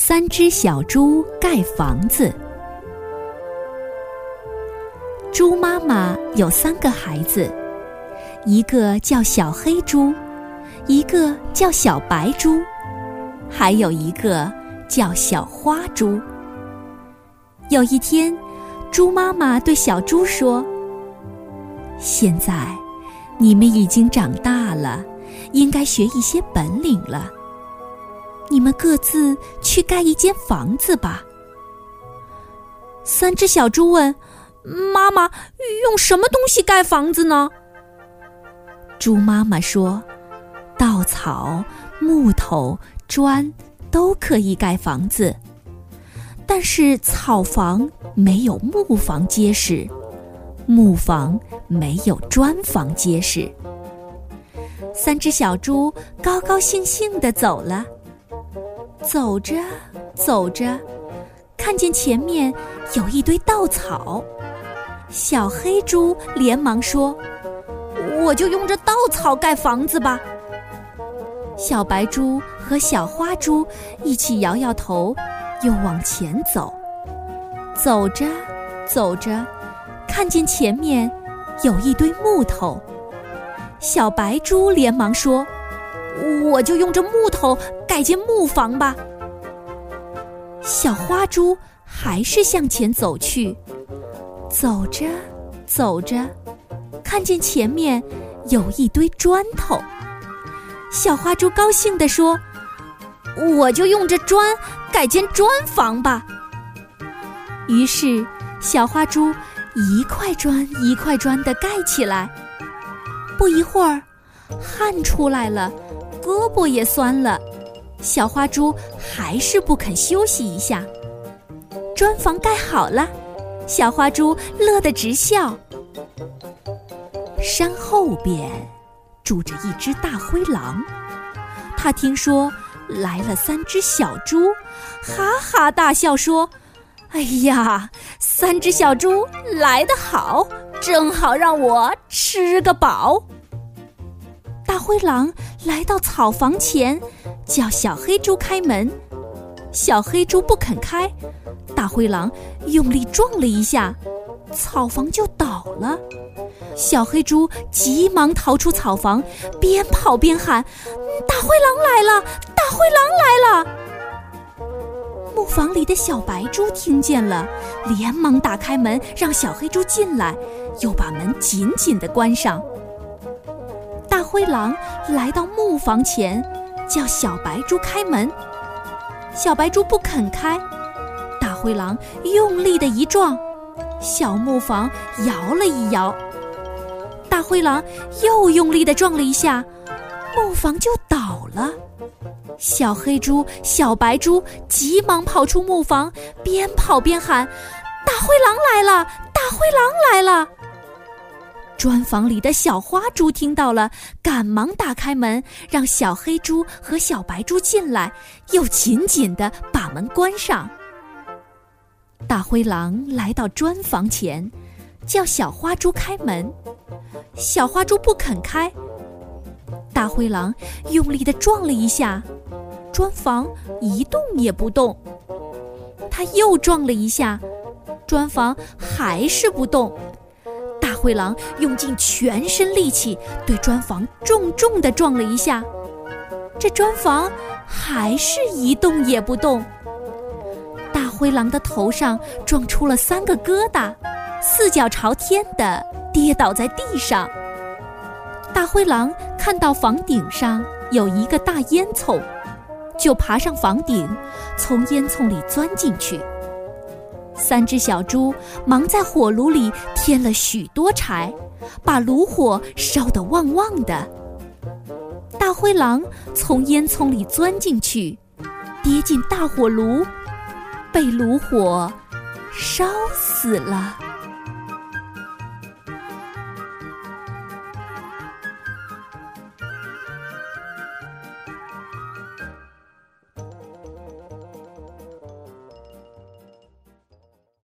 三只小猪盖房子。猪妈妈有三个孩子，一个叫小黑猪，一个叫小白猪，还有一个叫小花猪。有一天，猪妈妈对小猪说：“现在你们已经长大了，应该学一些本领了。你们各自去盖一间房子吧。”三只小猪问。妈妈用什么东西盖房子呢？猪妈妈说：“稻草、木头、砖都可以盖房子，但是草房没有木房结实，木房没有砖房结实。”三只小猪高高兴兴地走了，走着走着，看见前面有一堆稻草。小黑猪连忙说：“我就用这稻草盖房子吧。”小白猪和小花猪一起摇摇头，又往前走。走着走着，看见前面有一堆木头。小白猪连忙说：“我就用这木头盖间木房吧。”小花猪还是向前走去。走着，走着，看见前面有一堆砖头。小花猪高兴地说：“我就用这砖盖间砖房吧。”于是，小花猪一块砖一块砖地盖起来。不一会儿，汗出来了，胳膊也酸了，小花猪还是不肯休息一下。砖房盖好了。小花猪乐得直笑。山后边住着一只大灰狼，他听说来了三只小猪，哈哈大笑说：“哎呀，三只小猪来得好，正好让我吃个饱。”大灰狼来到草房前，叫小黑猪开门。小黑猪不肯开，大灰狼用力撞了一下，草房就倒了。小黑猪急忙逃出草房，边跑边喊：“大灰狼来了！大灰狼来了！”木房里的小白猪听见了，连忙打开门让小黑猪进来，又把门紧紧的关上。灰狼来到木房前，叫小白猪开门。小白猪不肯开，大灰狼用力的一撞，小木房摇了一摇。大灰狼又用力的撞了一下，木房就倒了。小黑猪、小白猪急忙跑出木房，边跑边喊：“大灰狼来了！大灰狼来了！”砖房里的小花猪听到了，赶忙打开门，让小黑猪和小白猪进来，又紧紧地把门关上。大灰狼来到砖房前，叫小花猪开门，小花猪不肯开。大灰狼用力地撞了一下，砖房一动也不动。他又撞了一下，砖房还是不动。灰狼用尽全身力气对砖房重重地撞了一下，这砖房还是一动也不动。大灰狼的头上撞出了三个疙瘩，四脚朝天的跌倒在地上。大灰狼看到房顶上有一个大烟囱，就爬上房顶，从烟囱里钻进去。三只小猪忙在火炉里添了许多柴，把炉火烧得旺旺的。大灰狼从烟囱里钻进去，跌进大火炉，被炉火烧死了。